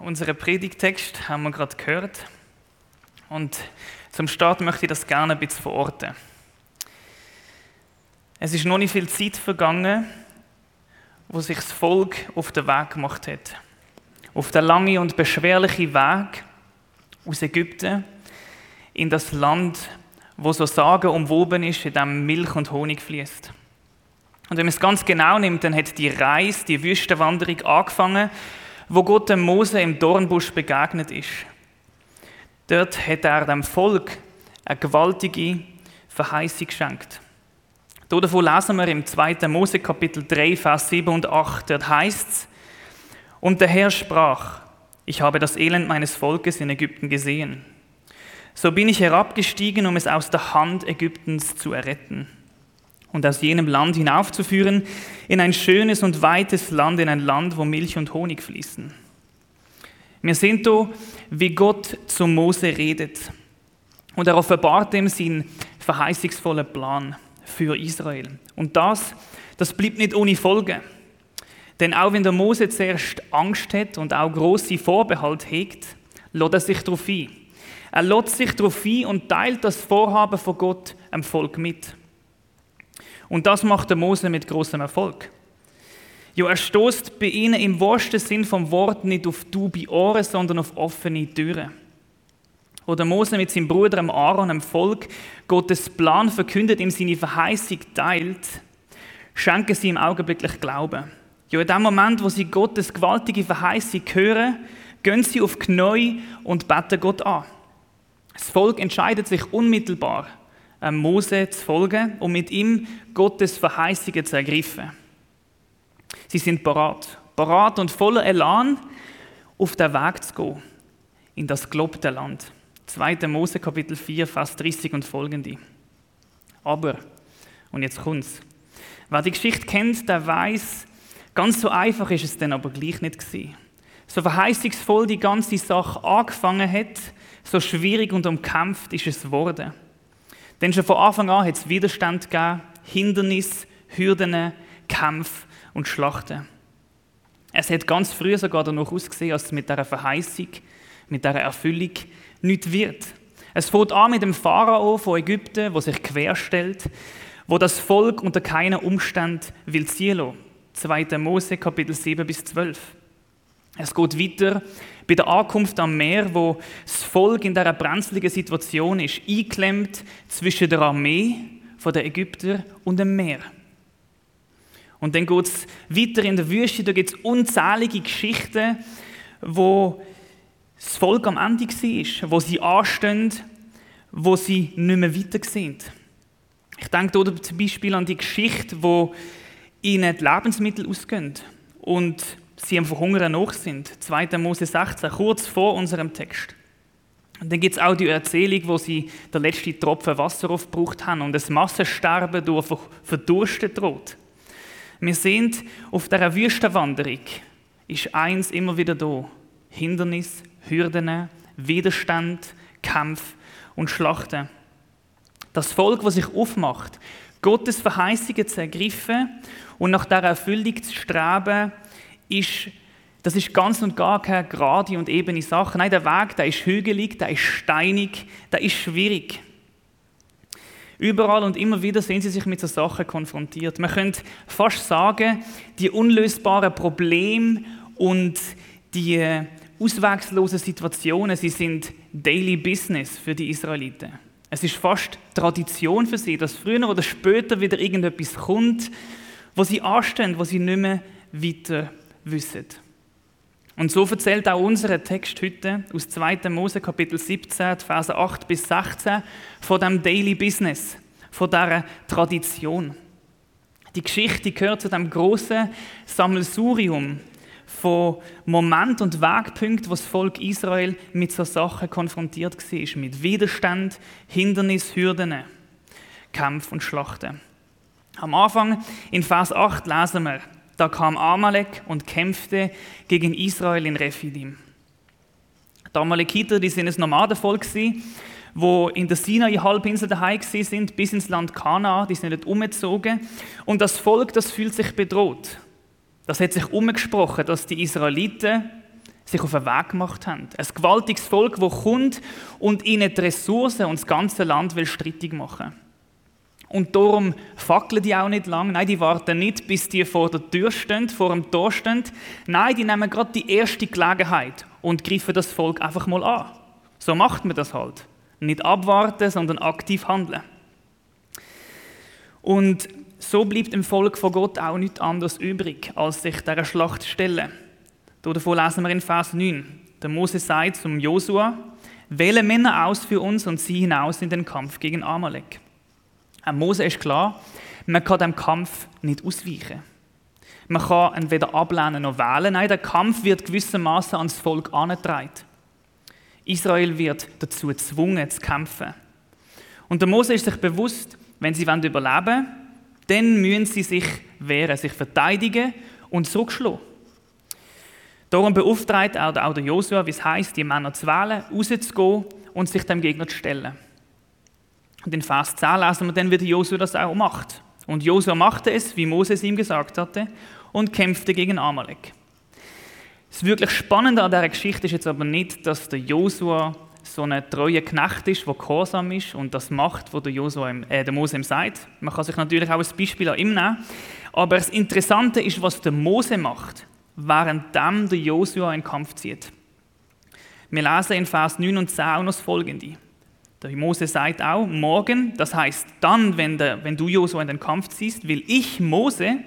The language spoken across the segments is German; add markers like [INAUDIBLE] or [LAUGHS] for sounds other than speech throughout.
Unseren Predigtext haben wir gerade gehört. Und zum Start möchte ich das gerne ein bisschen verorten. Es ist noch nicht viel Zeit vergangen, wo sich das Volk auf den Weg gemacht hat. Auf den langen und beschwerlichen Weg aus Ägypten in das Land, wo so Sagen umwoben ist, in dem Milch und Honig fließt. Und wenn man es ganz genau nimmt, dann hat die Reise, die Wüstenwanderung angefangen wo Gott dem Mose im Dornbusch begegnet ist. Dort hat er dem Volk eine gewaltige Verheißung geschenkt. Davon lesen wir im 2. Mose Kapitel 3, Vers 7 und 8. Dort heißt es, und der Herr sprach, ich habe das Elend meines Volkes in Ägypten gesehen. So bin ich herabgestiegen, um es aus der Hand Ägyptens zu erretten und aus jenem Land hinaufzuführen in ein schönes und weites Land, in ein Land, wo Milch und Honig fließen. Wir sehen da, wie Gott zu Mose redet und er offenbart ihm seinen verheißungsvollen Plan für Israel. Und das, das bleibt nicht ohne Folgen. Denn auch wenn der Mose zuerst Angst hat und auch große Vorbehalt hegt, lässt er sich darauf ein. Er lässt sich darauf ein und teilt das Vorhaben von Gott dem Volk mit. Und das macht der Mose mit großem Erfolg. Ja, er stoßt bei ihnen im wahrsten Sinn vom Wort nicht auf dubi Ohren, sondern auf offene Türen. Wo der Mose mit seinem Bruder Aaron im Volk Gottes Plan verkündet, ihm seine Verheißung teilt, schenken sie ihm augenblicklich Glauben. Ja, in dem Moment, wo sie Gottes gewaltige Verheißung hören, gehen sie auf Knie und beten Gott an. Das Volk entscheidet sich unmittelbar Mose zu folgen und mit ihm Gottes Verheißungen zu ergreifen. Sie sind parat, parat und voller Elan auf den Weg zu gehen in das gelobte Land. 2. Mose Kapitel 4, Vers 30 und folgende. Aber, und jetzt kommt's, wer die Geschichte kennt, der weiß, ganz so einfach ist es dann aber gleich nicht gewesen. So verheißungsvoll die ganze Sache angefangen hat, so schwierig und umkämpft ist es geworden. Denn schon von Anfang an hat es Widerstand gegeben, Hindernisse, Hürden, Kämpfe und Schlachten. Es hat ganz früh sogar danach ausgesehen, als es mit dieser Verheißung, mit dieser Erfüllung nichts wird. Es fängt an mit dem Pharao von Ägypten, wo sich querstellt, wo das Volk unter keinen Umständen will ziehen lassen. 2. Mose, Kapitel 7 bis 12. Es geht weiter bei der Ankunft am Meer, wo das Volk in dieser brenzligen Situation ist, eingeklemmt zwischen der Armee der Ägypter und dem Meer. Und dann geht es weiter in der Wüste, da gibt es unzählige Geschichten, wo das Volk am Ende war, wo sie anstehen, wo sie nicht mehr weiter sind. Ich denke hier zum Beispiel an die Geschichte, wo ihnen die Lebensmittel ausgehen und sie am Verhungern noch sind. 2. Mose 16, kurz vor unserem Text. Und dann gibt es auch die Erzählung, wo sie der letzte Tropfen Wasser aufgebraucht haben und das Massensterben durch Verdursten droht. Wir sind auf dieser Wüstenwanderung, ist eins immer wieder da. Hindernis, Hürden, Widerstand, Kampf und Schlachten. Das Volk, das sich aufmacht, Gottes Verheißungen zu ergreifen und nach der Erfüllung zu streben, ist, das ist ganz und gar keine gerade und ebene Sache. Nein, der Weg, der ist hügelig, der ist steinig, der ist schwierig. Überall und immer wieder sehen sie sich mit so Sachen konfrontiert. Man könnte fast sagen, die unlösbaren Probleme und die auswegslosen Situationen, sie sind Daily Business für die Israeliten. Es ist fast Tradition für sie, dass früher oder später wieder irgendetwas kommt, wo sie anstehen, wo sie nicht mehr weiter wissen. Und so erzählt auch unser Text heute aus 2. Mose Kapitel 17, Verse 8 bis 16 von dem Daily Business, von dieser Tradition. Die Geschichte gehört zu dem großen Sammelsurium von Moment und Wegpunkten, wo das Volk Israel mit so Sachen konfrontiert war, mit Widerstand, Hindernis, Hürden, Kampf und Schlachten. Am Anfang in Vers 8 lesen wir, da kam Amalek und kämpfte gegen Israel in Rephidim. Die Amalekiter, die sind ein Nomadenvolk wo in der Sinai-Halbinsel daheim sind, bis ins Land Kanaan, die sind nicht umgezogen. Und das Volk, das fühlt sich bedroht. Das hat sich umgesprochen, dass die Israeliten sich auf den Weg gemacht haben. Ein gewaltiges Volk, das kommt und ihnen die Ressourcen und das ganze Land will strittig machen. Und darum fackeln die auch nicht lang. Nein, die warten nicht, bis die vor der Tür stehen, vor dem Tor stehen. Nein, die nehmen gerade die erste Gelegenheit und greifen das Volk einfach mal an. So macht man das halt. Nicht abwarten, sondern aktiv handeln. Und so bleibt dem Volk von Gott auch nichts anderes übrig, als sich dieser Schlacht zu stellen. Davon lesen wir in Vers 9. Der Mose sagt zum Josua, wähle Männer aus für uns und zieh hinaus in den Kampf gegen Amalek. Ein Mose ist klar, man kann dem Kampf nicht ausweichen. Man kann ihn weder ablehnen noch wählen. Nein, der Kampf wird gewissermaßen ans Volk angetragen. Israel wird dazu gezwungen zu kämpfen. Und der Mose ist sich bewusst, wenn sie überleben wollen, dann müssen sie sich wehren, sich verteidigen und zurückschlagen. Darum beauftragt auch der Josua, wie es heißt, die Männer zu wählen, rauszugehen und sich dem Gegner zu stellen. Und in Vers 10 lesen wir dann, wie Josua das auch macht. Und Josua machte es, wie Moses ihm gesagt hatte, und kämpfte gegen Amalek. Das wirklich Spannende an dieser Geschichte ist jetzt aber nicht, dass der Josua so ein treuer Knecht ist, der gehorsam ist und das macht, was der, Josua im, äh, der Mose ihm sagt. Man kann sich natürlich auch ein Beispiel an ihm nehmen. Aber das Interessante ist, was der Mose macht, während der Josua in den Kampf zieht. Wir lesen in Vers 9 und 10 auch noch das Folgende. Der Mose sagt auch, morgen, das heißt dann, wenn, der, wenn du Josua in den Kampf ziehst, will ich, Mose,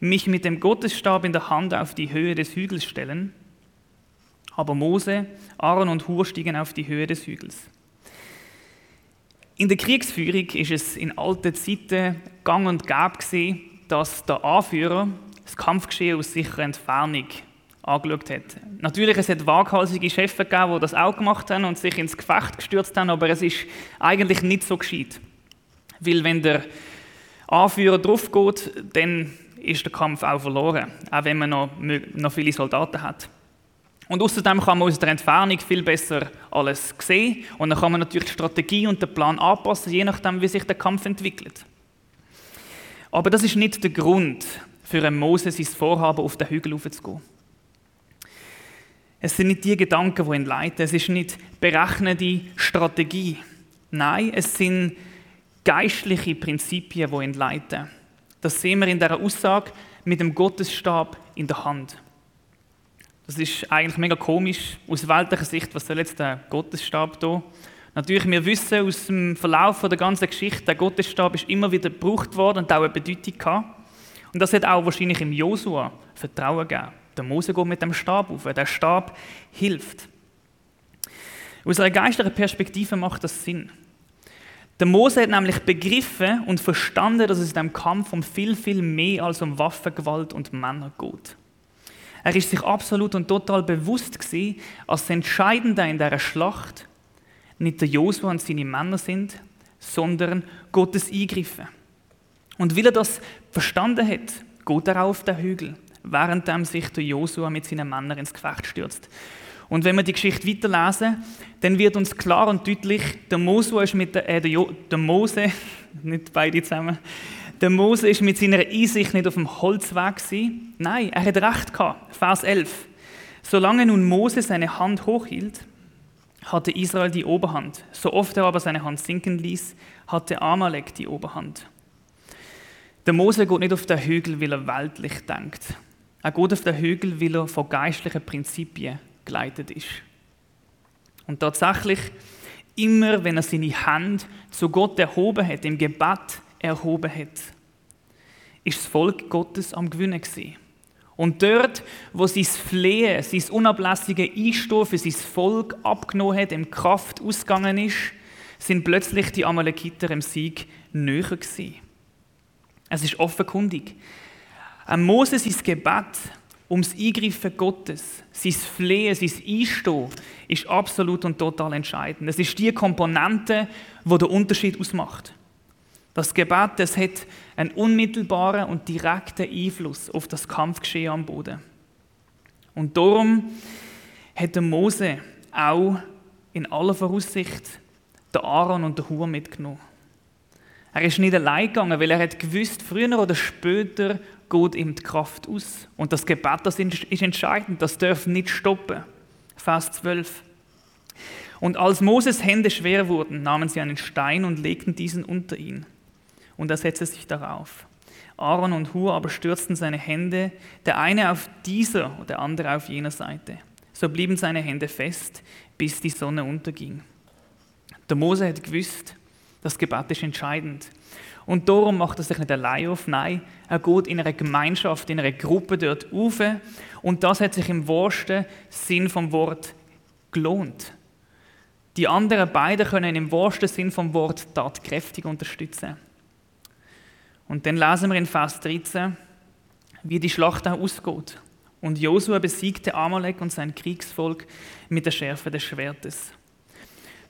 mich mit dem Gottesstab in der Hand auf die Höhe des Hügels stellen aber Mose, Aaron und Hur stiegen auf die Höhe des Hügels. In der Kriegsführung ist es in alten Zeiten gang und gäbe gewesen, dass der Anführer das Kampfgeschehen aus sicherer Entfernung angeschaut hat. Natürlich, es hat waghalsige Chefs gegeben, die das auch gemacht haben und sich ins Gefecht gestürzt haben, aber es ist eigentlich nicht so gescheit. Weil wenn der Anführer drauf geht, dann ist der Kampf auch verloren, auch wenn man noch, noch viele Soldaten hat. Und außerdem kann man aus der Entfernung viel besser alles sehen und dann kann man natürlich die Strategie und den Plan anpassen, je nachdem, wie sich der Kampf entwickelt. Aber das ist nicht der Grund für einen Moses, sein Vorhaben, auf den Hügel aufzugehen. Es sind nicht die Gedanken, die ihn leiten. Es ist nicht berechnete Strategie. Nein, es sind geistliche Prinzipien, die ihn leiten. Das sehen wir in der Aussage mit dem Gottesstab in der Hand. Das ist eigentlich mega komisch aus weltlicher Sicht. Was soll jetzt der Gottesstab da? Natürlich, wir wissen aus dem Verlauf der ganzen Geschichte, der Gottesstab ist immer wieder gebraucht worden und auch eine Bedeutung gehabt. Und das hat auch wahrscheinlich im Josua Vertrauen gegeben. Der Mose geht mit dem Stab auf, der Stab hilft. Aus einer geistlichen Perspektive macht das Sinn. Der Mose hat nämlich begriffen und verstanden, dass es in diesem Kampf um viel, viel mehr als um Waffengewalt und Männer geht. Er ist sich absolut und total bewusst gewesen, das Entscheidende in dieser Schlacht nicht der Josua und seine Männer sind, sondern Gottes Eingriffen. Und weil er das verstanden hat, geht er auf den Hügel, während sich der Josua mit seinen Männern ins Gefecht stürzt. Und wenn wir die Geschichte weiterlesen, dann wird uns klar und deutlich, der Mose ist mit der, äh, der, jo, der Mose, [LAUGHS] nicht beide zusammen, der Mose ist mit seiner Einsicht nicht auf dem Holzweg gewesen. Nein, er hat recht gehabt. Vers 11. Solange nun Mose seine Hand hochhielt, hatte Israel die Oberhand. So oft er aber seine Hand sinken ließ, hatte Amalek die Oberhand. Der Mose geht nicht auf den Hügel, weil er weltlich denkt. Er geht auf den Hügel, weil er von geistlichen Prinzipien geleitet ist. Und tatsächlich, immer wenn er seine Hand zu Gott erhoben hat, im Gebet, erhoben hat, ist das Volk Gottes am Gewinnen gewesen. Und dort, wo sein Flehen, sein unablässige Einstehen für sein Volk abgenommen hat, im Kraft ausgegangen ist, sind plötzlich die Amalekiter im Sieg näher gewesen. Es ist offenkundig. Ein Moses sein Gebet ums Eingreifen Gottes, sein Flehen, sein Einstehen, ist absolut und total entscheidend. Es ist die Komponente, die den Unterschied ausmacht. Das Gebet, das hat einen unmittelbaren und direkten Einfluss auf das Kampfgeschehen am Boden. Und darum hat der Mose auch in aller Voraussicht den Aaron und den Hur mitgenommen. Er ist nicht allein gegangen, weil er hat gewusst, früher oder später geht ihm die Kraft aus. Und das Gebet, das ist entscheidend, das darf nicht stoppen. Vers 12. Und als Moses Hände schwer wurden, nahmen sie einen Stein und legten diesen unter ihn. Und er setzte sich darauf. Aaron und Hur aber stürzten seine Hände, der eine auf dieser und der andere auf jener Seite. So blieben seine Hände fest, bis die Sonne unterging. Der Mose hat gewusst, das Gebet ist entscheidend. Und darum macht er sich nicht allein auf, nein, er geht in einer Gemeinschaft, in einer Gruppe dort auf. Und das hat sich im wahrsten Sinn vom Wort gelohnt. Die anderen beiden können im wahrsten Sinn vom Wort tatkräftig unterstützen. Und dann lesen wir in Vers 13, wie die Schlacht auch ausgeht. Und Josua besiegte Amalek und sein Kriegsvolk mit der Schärfe des Schwertes.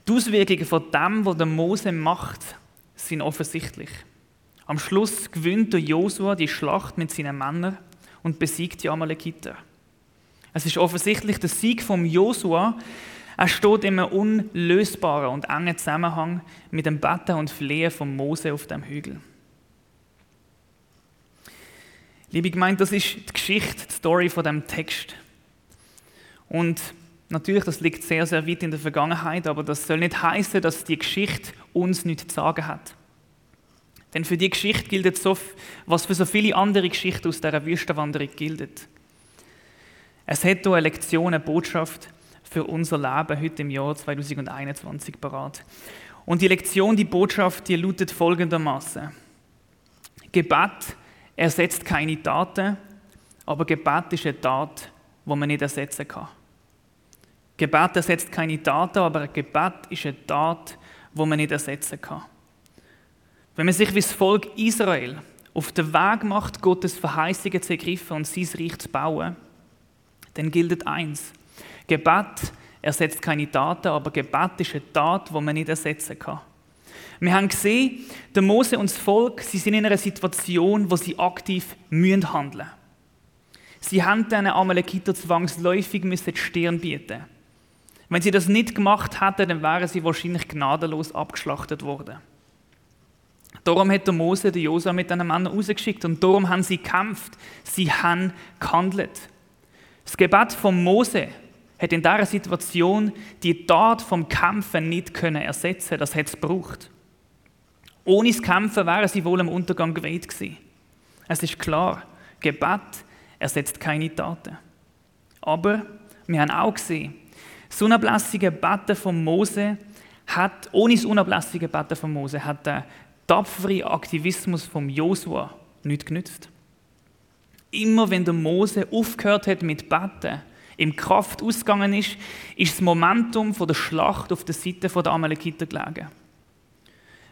Die Auswirkungen von dem, was der Mose macht, sind offensichtlich. Am Schluss gewinnt der Josua die Schlacht mit seinen Männern und besiegt die Amalekiter. Es ist offensichtlich der Sieg vom Josua, er steht in einem unlösbaren und engen Zusammenhang mit dem Betten und Flehen von Mose auf dem Hügel. Liebe Gemeinde, das ist die Geschichte, die Story von dem Text. Und natürlich, das liegt sehr, sehr weit in der Vergangenheit, aber das soll nicht heißen, dass die Geschichte uns nichts zu sagen hat. Denn für die Geschichte gilt so, was für so viele andere Geschichten aus dieser Wüstenwanderung gilt. Es hat hier eine Lektion, eine Botschaft, für unser Leben heute im Jahr 2021 parat. Und die Lektion, die Botschaft, die lautet folgendermaßen: Gebet ersetzt keine Taten, aber Gebet ist eine Tat, die man nicht ersetzen kann. Gebet ersetzt keine Taten, aber ein Gebet ist eine Tat, die man nicht ersetzen kann. Wenn man sich wie das Volk Israel auf den Weg macht, Gottes Verheißungen zu ergreifen und sein Reich zu bauen, dann gilt eins: Gebet ersetzt keine Taten, aber Gebet ist eine Tat, die man nicht ersetzen kann. Wir haben gesehen, der Mose und das Volk, sie sind in einer Situation, wo sie aktiv mühen handeln. Sie haben diesen Amalekiter zwangsläufig müssen die Stirn bieten. Wenn sie das nicht gemacht hätten, dann wären sie wahrscheinlich gnadenlos abgeschlachtet worden. Darum hat der Mose den Josa mit diesen Männern rausgeschickt und darum haben sie gekämpft. Sie haben gehandelt. Das Gebet von Mose hat in dieser Situation die Tat vom Kämpfen nicht können ersetzen. Das hat es gebraucht. Ohne das Kämpfen wären sie wohl am Untergang geweiht gewesen. Es ist klar, Gebet ersetzt keine Taten. Aber wir haben auch gesehen, das unablässige Betten von Mose hat, ohne das unablässige Betten von Mose, hat der tapfere Aktivismus von Josua nicht genützt. Immer wenn der Mose aufgehört hat mit Betten, im Kraft ausgegangen ist, ist das Momentum der Schlacht auf der Seite der Amalekiter gelegen.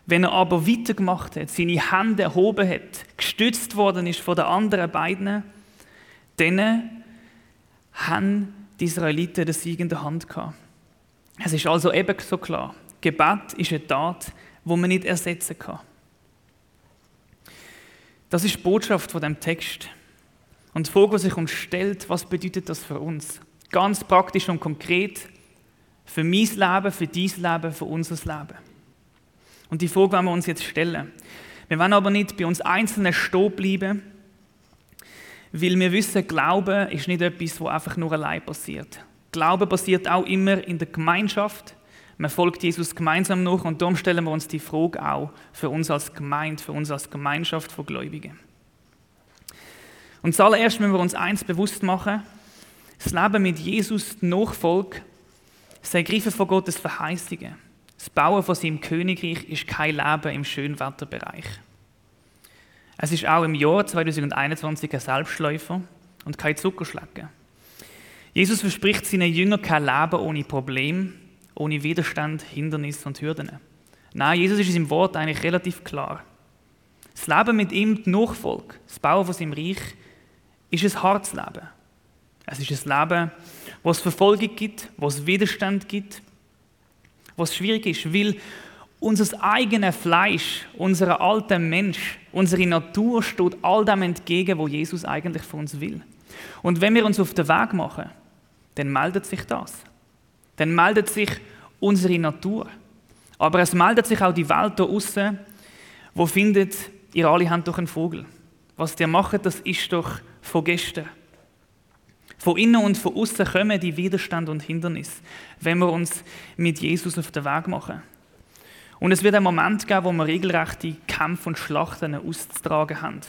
Wenn er aber weitergemacht hat, seine Hände erhoben hat, gestützt worden ist von den anderen beiden, dann haben die Israeliten den Sieg in der Hand gehabt. Es ist also eben so klar, Gebet ist eine Tat, wo man nicht ersetzen kann. Das ist die Botschaft von dem Text. Und die Frage, die sich uns stellt, was bedeutet das für uns? Ganz praktisch und konkret für mein Leben, für dein Leben, für unser Leben. Und die Frage wollen wir uns jetzt stellen. Wir wollen aber nicht bei uns Einzelnen stehen bleiben, weil wir wissen, Glauben ist nicht etwas, was einfach nur allein passiert. Glauben passiert auch immer in der Gemeinschaft. Man folgt Jesus gemeinsam nach und darum stellen wir uns die Frage auch für uns als Gemeinde, für uns als Gemeinschaft von Gläubigen. Und zuallererst müssen wir uns eins bewusst machen: Das Leben mit Jesus, die Nachfolge, das Ergreifen von Gottes Verheißungen, das Bauen von seinem Königreich ist kein Leben im Schönwetterbereich. Es ist auch im Jahr 2021 ein Selbstläufer und kein Zuckerschlecken. Jesus verspricht seinen Jüngern kein Leben ohne Problem, ohne Widerstand, Hindernisse und Hürden. Nein, Jesus ist seinem Wort eigentlich relativ klar. Das Leben mit ihm, die Nachfolge, das Bauen von seinem Reich, ist ein hartes Leben. Es ist ein Leben, wo es Verfolgung gibt, wo es Widerstand gibt, wo es schwierig ist, weil unser eigenes Fleisch, unser alter Mensch, unsere Natur steht all dem entgegen, wo Jesus eigentlich von uns will. Und wenn wir uns auf den Weg machen, dann meldet sich das. Dann meldet sich unsere Natur. Aber es meldet sich auch die Welt da außen, wo findet, ihr alle habt doch einen Vogel. Was der macht, das ist doch von gestern. Von innen und von außen kommen die Widerstand und Hindernisse, wenn wir uns mit Jesus auf den Weg machen. Und es wird einen Moment geben, wo wir regelrechte Kämpfe und Schlachten auszutragen haben.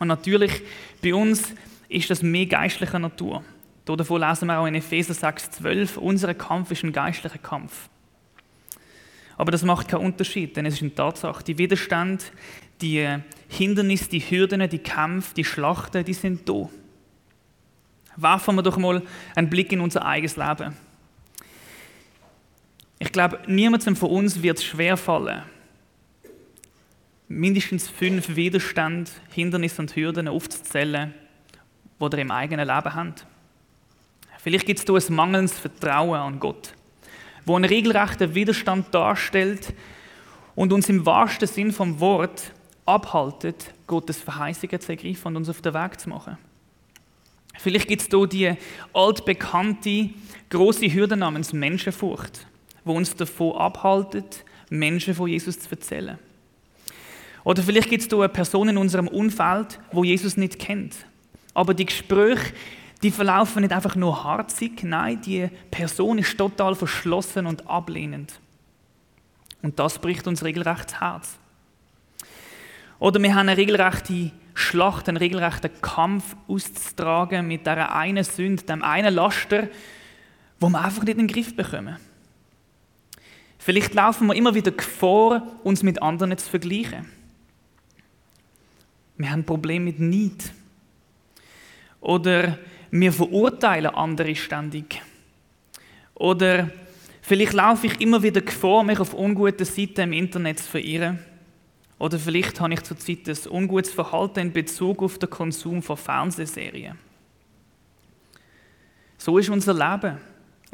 Und natürlich, bei uns ist das mehr geistlicher Natur. Davon lesen wir auch in Epheser 6,12, unser Kampf ist ein geistlicher Kampf. Aber das macht keinen Unterschied, denn es ist eine Tatsache. Die Widerstand, die Hindernisse, die Hürden, die Kämpfe, die Schlachten, die sind da. Werfen wir doch mal einen Blick in unser eigenes Leben. Ich glaube, niemandem von uns wird es schwerfallen, mindestens fünf Widerstände, Hindernisse und Hürden aufzuzählen, die ihr im eigenen Leben habt. Vielleicht gibt es ein mangelndes Vertrauen an Gott, wo einen regelrechten Widerstand darstellt und uns im wahrsten Sinn vom Wort abhaltet, Gottes Verheißungen zu ergreifen und uns auf den Weg zu machen. Vielleicht gibt es hier die altbekannte große Hürde namens Menschenfurcht, wo uns davon abhaltet, Menschen von Jesus zu erzählen. Oder vielleicht gibt es hier eine Person in unserem Umfeld, wo Jesus nicht kennt. Aber die Gespräche, die verlaufen nicht einfach nur harzig, nein, die Person ist total verschlossen und ablehnend. Und das bricht uns regelrecht das Herz. Oder wir haben eine regelrechte Schlacht, einen regelrechten Kampf auszutragen mit dieser einen Sünde, dem einen Laster, wo wir einfach nicht in den Griff bekommen. Vielleicht laufen wir immer wieder Gefahr, uns mit anderen zu vergleichen. Wir haben ein Problem mit Neid. Oder wir verurteilen andere ständig. Oder vielleicht laufe ich immer wieder Gefahr, mich auf ungute Seiten im Internet zu verirren. Oder vielleicht habe ich zurzeit ein ungutes Verhalten in Bezug auf den Konsum von Fernsehserien. So ist unser Leben.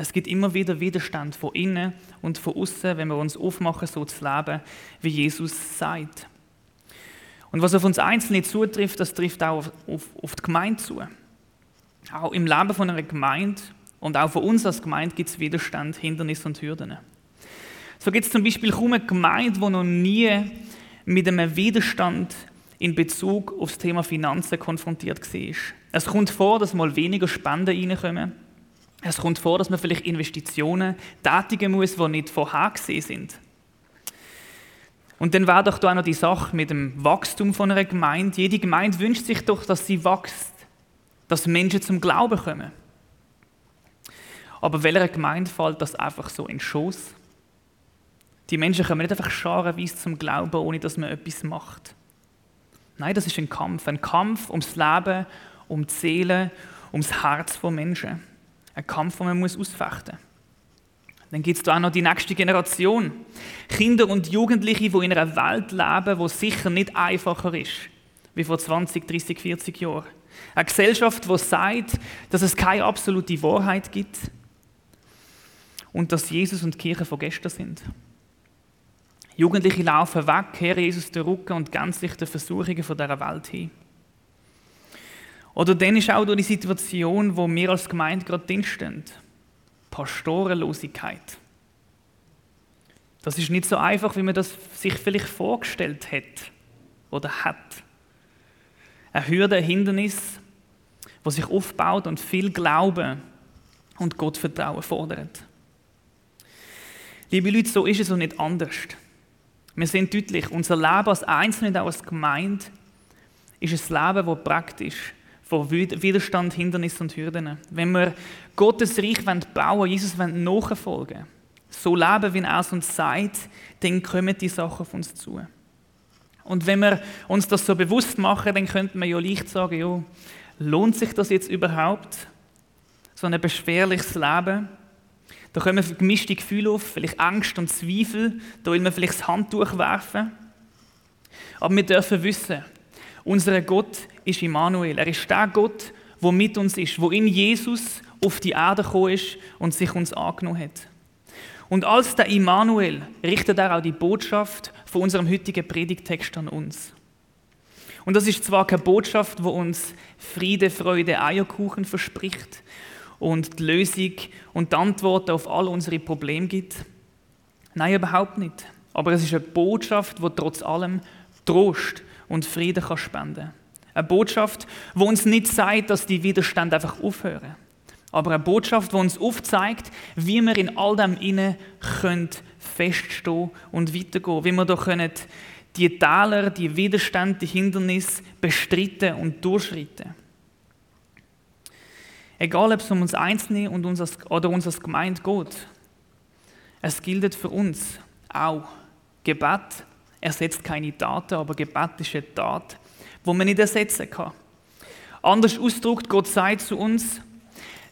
Es gibt immer wieder Widerstand von innen und von außen, wenn wir uns aufmachen, so zu leben, wie Jesus sagt. Und was auf uns Einzelne zutrifft, das trifft auch auf, auf, auf die Gemeinde zu. Auch im Leben von einer Gemeinde und auch von uns als Gemeinde gibt es Widerstand, Hindernisse und Hürden. So gibt es zum Beispiel kaum eine Gemeinde, die noch nie mit einem Widerstand in Bezug auf das Thema Finanzen konfrontiert war. Es kommt vor, dass mal weniger Spenden reinkommen. Es kommt vor, dass man vielleicht Investitionen tätigen muss, die nicht vorhergesehen sind. Und dann wäre doch da auch noch die Sache mit dem Wachstum von einer Gemeinde. Jede Gemeinde wünscht sich doch, dass sie wächst, dass Menschen zum Glauben kommen. Aber welcher Gemeinde fällt das einfach so in Schoß? Die Menschen kommen nicht einfach scharenweise zum Glauben, ohne dass man etwas macht. Nein, das ist ein Kampf. Ein Kampf ums Leben, um die Seele, ums Herz von Menschen. Ein Kampf, den man muss ausfechten muss. Dann gibt es da auch noch die nächste Generation. Kinder und Jugendliche, die in einer Welt leben, die sicher nicht einfacher ist, wie vor 20, 30, 40 Jahren. Eine Gesellschaft, die sagt, dass es keine absolute Wahrheit gibt und dass Jesus und die Kirche von gestern sind. Jugendliche laufen weg, kehren Jesus den Rücken und ganz sich den Versuchungen dieser Welt hin. Oder dann ist auch die Situation, wo wir als Gemeinde gerade drinstehen. Pastorenlosigkeit. Das ist nicht so einfach, wie man das sich vielleicht vorgestellt hat oder hat. Eine Hürde, ein Hindernis, das sich aufbaut und viel Glauben und Gottvertrauen fordert. Liebe Leute, so ist es und nicht anders. Wir sehen deutlich, unser Leben als Einzelne auch als Gemeinde ist ein Leben, das praktisch vor Widerstand, Hindernissen und Hürden. Wenn wir Gottes Reich bauen wollen, Jesus nachfolgen so leben, wie er es uns sagt, dann kommen die Sachen auf uns zu. Und wenn wir uns das so bewusst machen, dann könnte man ja leicht sagen, ja, lohnt sich das jetzt überhaupt? So ein beschwerliches Leben? Da kommen gemischte Gefühle auf, vielleicht Angst und Zweifel, da will man vielleicht das Handtuch werfen. Aber wir dürfen wissen, unser Gott ist Immanuel. Er ist der Gott, der mit uns ist, wo in Jesus auf die Erde gekommen ist und sich uns angenommen hat. Und als der Immanuel richtet er auch die Botschaft von unserem heutigen Predigtext an uns. Und das ist zwar keine Botschaft, wo uns Friede, Freude, Eierkuchen verspricht und die Lösung und die Antwort auf all unsere Probleme gibt. Nein, überhaupt nicht. Aber es ist eine Botschaft, die trotz allem Trost und Frieden kann spenden. Eine Botschaft, wo uns nicht sagt, dass die Widerstände einfach aufhören. Aber eine Botschaft, die uns aufzeigt, wie wir in all dem inne feststehen und weitergehen. Wie wir da können die Täler, die Widerstände, die Hindernisse bestritten und durchschreiten. Egal, ob es um uns Einzelne und uns als, oder uns als Gemeinde geht. Es gilt für uns auch. Gebet ersetzt keine Taten, aber Gebet ist eine Tat, wo man nicht ersetzen kann. Anders ausgedrückt, Gott sagt zu uns,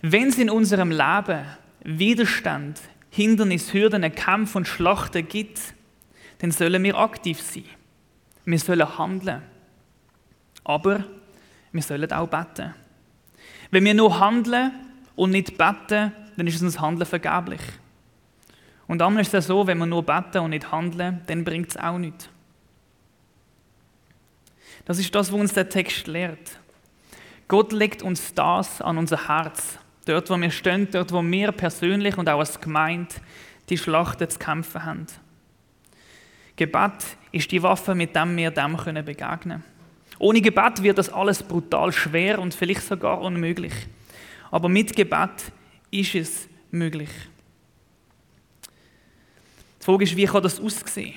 wenn es in unserem Leben Widerstand, Hindernis, Hürden, Kämpfe und Schlachten gibt, dann sollen wir aktiv sein. Wir sollen handeln. Aber wir sollen auch beten. Wenn wir nur handeln und nicht beten, dann ist unser Handeln vergeblich. Und dann ist es so, wenn wir nur beten und nicht handeln, dann bringt es auch nichts. Das ist das, was uns der Text lehrt. Gott legt uns das an unser Herz. Dort, wo wir stehen, dort, wo wir persönlich und auch als Gemeinde die Schlachten zu kämpfen haben. Gebet ist die Waffe, mit der wir dem begegnen können. Ohne Gebet wird das alles brutal schwer und vielleicht sogar unmöglich. Aber mit Gebet ist es möglich. Die Frage ist, wie kann das aussehen?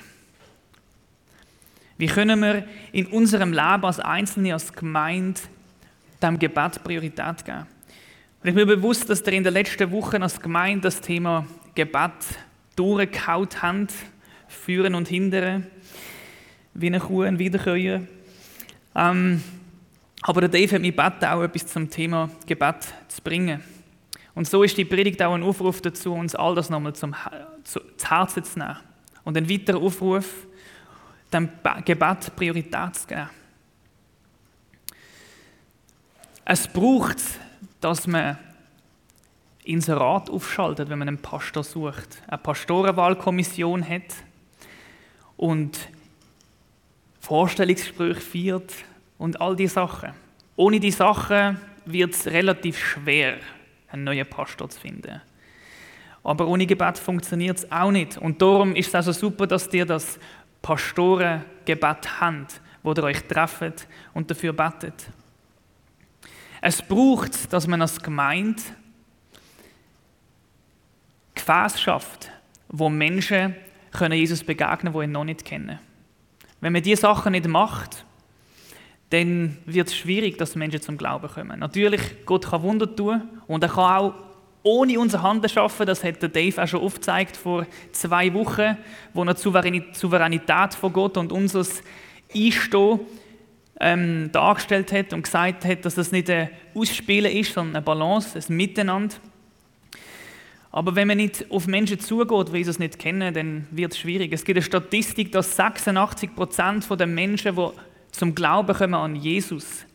Wie können wir in unserem Leben als Einzelne, als Gemeinde dem Gebet Priorität geben? Und ich bin mir bewusst, dass wir in den letzten Wochen als Gemeinde das Thema Gebet durchgehaut haben, führen und hindern, wie eine Kuh ein Wiederkäuer. Ähm, aber der Dave hat mich gebeten, auch etwas zum Thema Gebet zu bringen. Und so ist die Predigt auch ein Aufruf dazu, uns all das nochmal zum, zu, zu Herzen zu nehmen. Und ein weiterer Aufruf, dem Gebet Priorität zu geben. Es braucht, dass man Inserat aufschaltet, wenn man einen Pastor sucht. Eine Pastorenwahlkommission hat und Vorstellungsgespräche führt und all diese Sachen. Ohne die Sachen wird es relativ schwer, einen neuen Pastor zu finden. Aber ohne Gebet funktioniert es auch nicht. Und darum ist es also super, dass ihr das Pastorengebet habt, wo ihr euch trefft und dafür betet. Es braucht, dass man als Gemeinde Gefäß schafft, wo Menschen können Jesus begegnen, die ihn noch nicht kennen. Wenn man diese Sachen nicht macht, dann wird es schwierig, dass Menschen zum Glauben kommen. Natürlich, Gott kann Wunder tun und er kann auch ohne unser Handeln schaffen. Das hat Dave auch schon aufgezeigt vor zwei Wochen, wo er die Souveränität von Gott und unser Einstehen ähm, dargestellt hat und gesagt hat, dass das nicht ein Ausspielen ist, sondern eine Balance, ein Miteinander. Aber wenn man nicht auf Menschen zugeht, die Jesus nicht kennen, dann wird es schwierig. Es gibt eine Statistik, dass 86 Prozent der Menschen, die zum Glauben kommen an Jesus,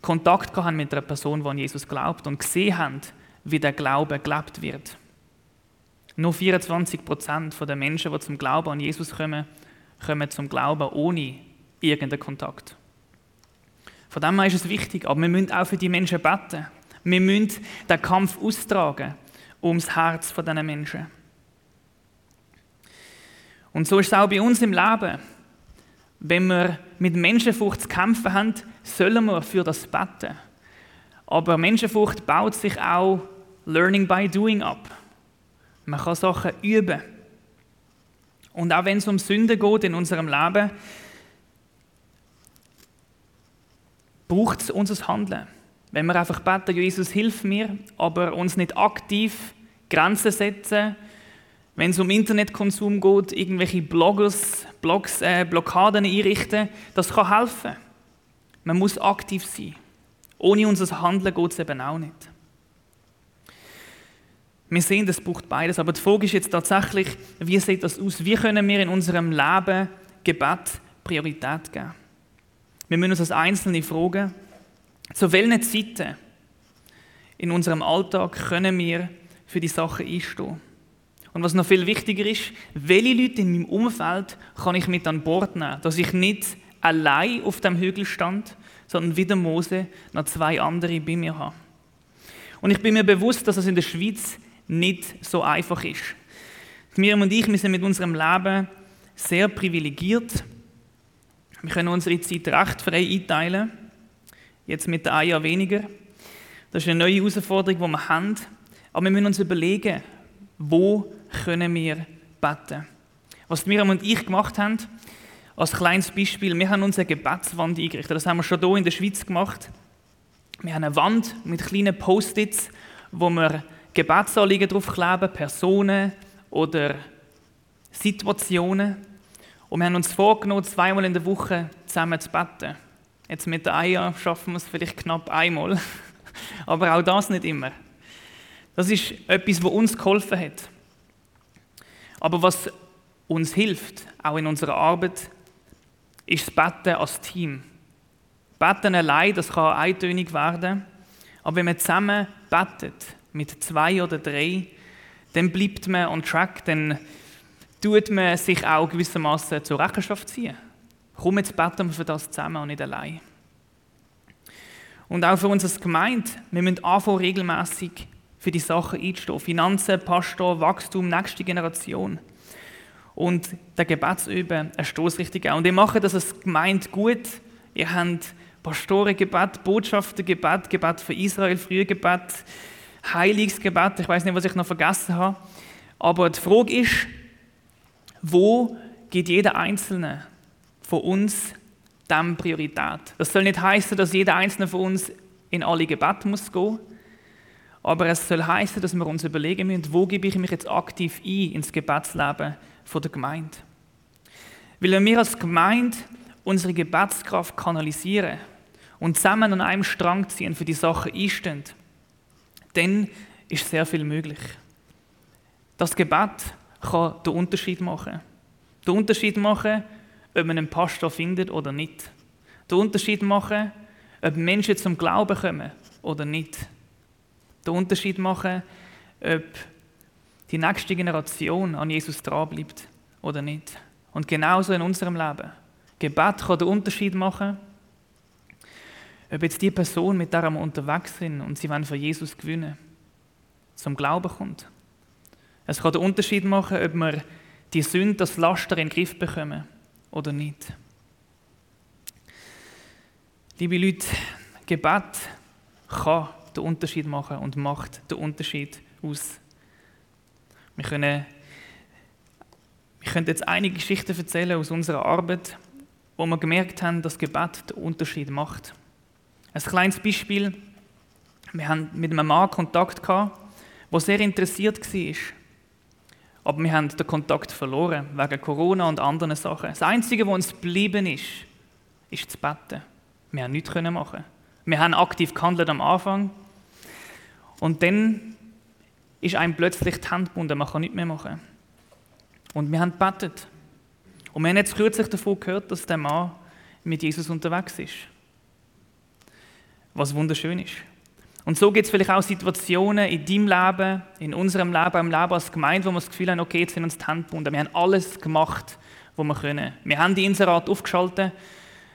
Kontakt haben mit einer Person, die an Jesus glaubt und gesehen haben, wie der Glaube gelebt wird. Nur 24 Prozent der Menschen, die zum Glauben an Jesus kommen, kommen zum Glauben ohne irgendeinen Kontakt. Von dem her ist es wichtig, aber wir müssen auch für die Menschen beten. Wir müssen den Kampf austragen ums Herz von diesen Menschen. Und so ist es auch bei uns im Leben. Wenn wir mit Menschenfurcht zu kämpfen haben, sollen wir für das beten. Aber Menschenfurcht baut sich auch Learning by Doing ab. Man kann Sachen üben. Und auch wenn es um Sünde geht in unserem Leben, braucht es unser Handeln. Wenn wir einfach beten, Jesus, hilf mir, aber uns nicht aktiv Grenzen setzen, wenn es um Internetkonsum geht, irgendwelche Bloggers, Blogs, äh, Blockaden einrichten, das kann helfen. Man muss aktiv sein. Ohne unser Handeln geht es eben auch nicht. Wir sehen, das braucht beides, aber die Frage ist jetzt tatsächlich, wie sieht das aus? Wie können wir in unserem Leben Gebet Priorität geben? Wir müssen uns als Einzelne fragen, zu welchen Zeiten in unserem Alltag können wir für die Sachen einstehen? Und was noch viel wichtiger ist, welche Leute in meinem Umfeld kann ich mit an Bord nehmen, dass ich nicht allein auf dem Hügel stand, sondern wie der Mose noch zwei andere bei mir habe. Und ich bin mir bewusst, dass es in der Schweiz nicht so einfach ist. Miriam und ich, sind mit unserem Leben sehr privilegiert wir können unsere Zeit recht frei einteilen. Jetzt mit der Eier weniger. Das ist eine neue Herausforderung, die wir haben. Aber wir müssen uns überlegen, wo können wir beten. Was Miriam und ich gemacht haben, als kleines Beispiel, wir haben uns eine Gebetswand eingerichtet. Das haben wir schon hier in der Schweiz gemacht. Wir haben eine Wand mit kleinen Post-its, wo wir Gebetsanliegen draufkleben, Personen oder Situationen. Und wir haben uns vorgenommen, zweimal in der Woche zusammen zu beten. Jetzt mit der Eier schaffen wir es vielleicht knapp einmal, [LAUGHS] aber auch das nicht immer. Das ist etwas, was uns geholfen hat. Aber was uns hilft, auch in unserer Arbeit, ist das Betten als Team. Betten allein, das kann eintönig werden, aber wenn man zusammen betet, mit zwei oder drei, dann bleibt man on track, dann tut man sich auch gewissermaßen zur Rechenschaft ziehen. Komm, jetzt beten wir für das zusammen und nicht allein. Und auch für uns als Gemeinde, wir müssen anfangen, regelmäßig für die Sachen einzustehen. Finanzen, Pastor, Wachstum, nächste Generation. Und der Gebetsüben eine Stoßrichtung auch. Und ihr macht das als Gemeinde gut. Ihr habt Pastorengebet, Botschaftergebet, Gebet für Israel, Frühgebet, Heiligsgebet. Ich weiß nicht, was ich noch vergessen habe. Aber die Frage ist, wo geht jeder Einzelne von uns dem Priorität? Das soll nicht heißen, dass jeder Einzelne von uns in alle Gebete muss gehen, aber es soll heißen, dass wir uns überlegen müssen, wo gebe ich mich jetzt aktiv ein ins Gebetsleben der Gemeinde. Weil wenn wir als Gemeinde unsere Gebetskraft kanalisieren und zusammen an einem Strang ziehen, für die Sachen einstehen, dann ist sehr viel möglich. Das Gebet kann den Unterschied machen. Den Unterschied machen, ob man einen Pastor findet oder nicht. Den Unterschied machen, ob Menschen zum Glauben kommen oder nicht. Den Unterschied machen, ob die nächste Generation an Jesus dranbleibt oder nicht. Und genauso in unserem Leben. Gebet kann den Unterschied machen, ob jetzt die Person, mit der wir unterwegs sind und sie wollen für Jesus gewinnen, zum Glauben kommt. Es kann den Unterschied machen, ob wir die Sünde, das Laster in den Griff bekommen oder nicht. Liebe Leute, Gebet kann den Unterschied machen und macht den Unterschied aus. Wir können, wir können jetzt einige Geschichten erzählen aus unserer Arbeit, wo wir gemerkt haben, dass Gebet den Unterschied macht. Ein kleines Beispiel. Wir haben mit einem Mann Kontakt gehabt, der sehr interessiert war. Aber wir haben den Kontakt verloren, wegen Corona und anderen Sachen. Das Einzige, was uns geblieben ist, ist zu beten. Wir haben nichts machen. Wir haben aktiv gehandelt am Anfang. Und dann ist einem plötzlich die Hand gebunden, man kann nichts mehr machen. Und wir haben gebetet. Und wir haben jetzt kürzlich davon gehört, dass der Mann mit Jesus unterwegs ist was wunderschön ist. Und so gibt es vielleicht auch Situationen in deinem Leben, in unserem Leben, im Leben als Gemeinde, wo wir das Gefühl haben, okay, jetzt sind uns die Hände gebunden. Wir haben alles gemacht, was wir können. Wir haben die Inserat aufgeschaltet,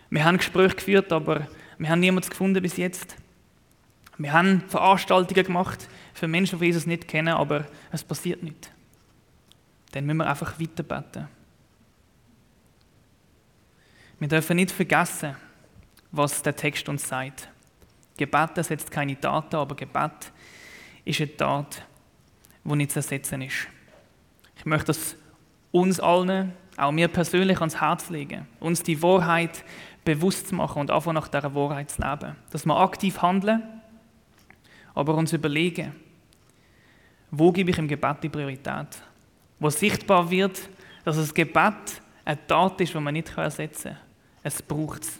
wir haben Gespräche geführt, aber wir haben niemanden gefunden bis jetzt. Wir haben Veranstaltungen gemacht für Menschen, die Jesus nicht kennen, aber es passiert nicht. Dann müssen wir einfach weiter beten. Wir dürfen nicht vergessen, was der Text uns sagt. Gebet ersetzt keine Taten, aber Gebet ist eine Tat, die nicht zu ersetzen ist. Ich möchte das uns allen, auch mir persönlich, ans Herz legen, uns die Wahrheit bewusst zu machen und einfach nach dieser Wahrheit zu leben. Dass wir aktiv handeln, aber uns überlegen, wo gebe ich im Gebet die Priorität? Wo sichtbar wird, dass das Gebet eine Tat ist, die man nicht ersetzen kann. Es braucht es.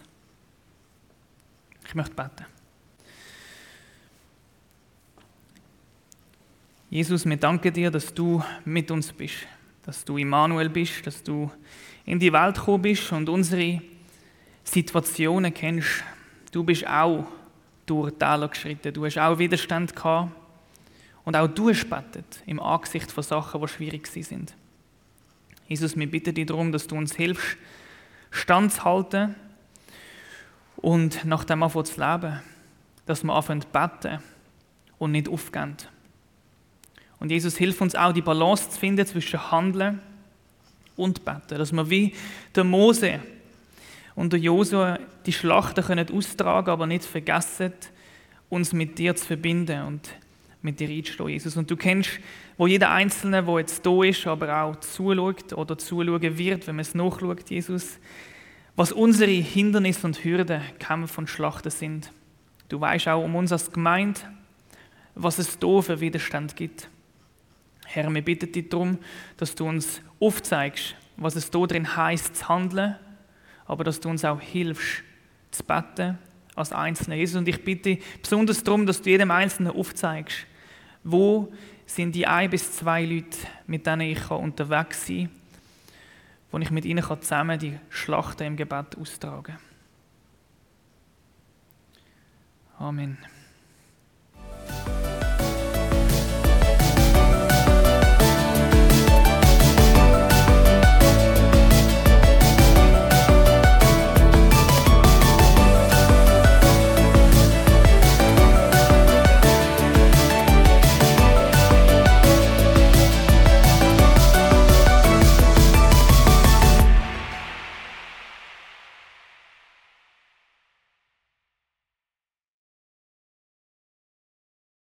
Ich möchte beten. Jesus, wir danken dir, dass du mit uns bist, dass du Immanuel bist, dass du in die Welt gekommen bist und unsere Situationen kennst. Du bist auch durch Täler geschritten, du hast auch Widerstand gehabt und auch du hast betet im Angesicht von Sachen, die schwierig sind. Jesus, wir bitten dich darum, dass du uns hilfst, standzuhalten und nach dem anfangen zu leben, dass wir anfangen zu beten und nicht aufgehen. Und Jesus hilft uns auch, die Balance zu finden zwischen Handeln und Beten. Dass wir wie der Mose unter Josua die Schlachten können austragen, aber nicht vergessen, uns mit dir zu verbinden und mit dir einzustehen, Jesus. Und du kennst, wo jeder Einzelne, der jetzt da ist, aber auch zuschaut oder zuschauen wird, wenn man es nachschaut, Jesus, was unsere Hindernisse und Hürden, Kämpfe und Schlachten sind. Du weißt auch um uns als Gemeinde, was es da für Widerstand gibt. Herr, wir bitten dich darum, dass du uns aufzeigst, was es da drin heißt zu handeln, aber dass du uns auch hilfst zu beten als Einzelne. Jesus, und ich bitte besonders darum, dass du jedem Einzelnen aufzeigst, wo sind die ein bis zwei Leute, mit denen ich unterwegs sein kann, wo ich mit ihnen zusammen die Schlachten im Gebet austragen kann. Amen.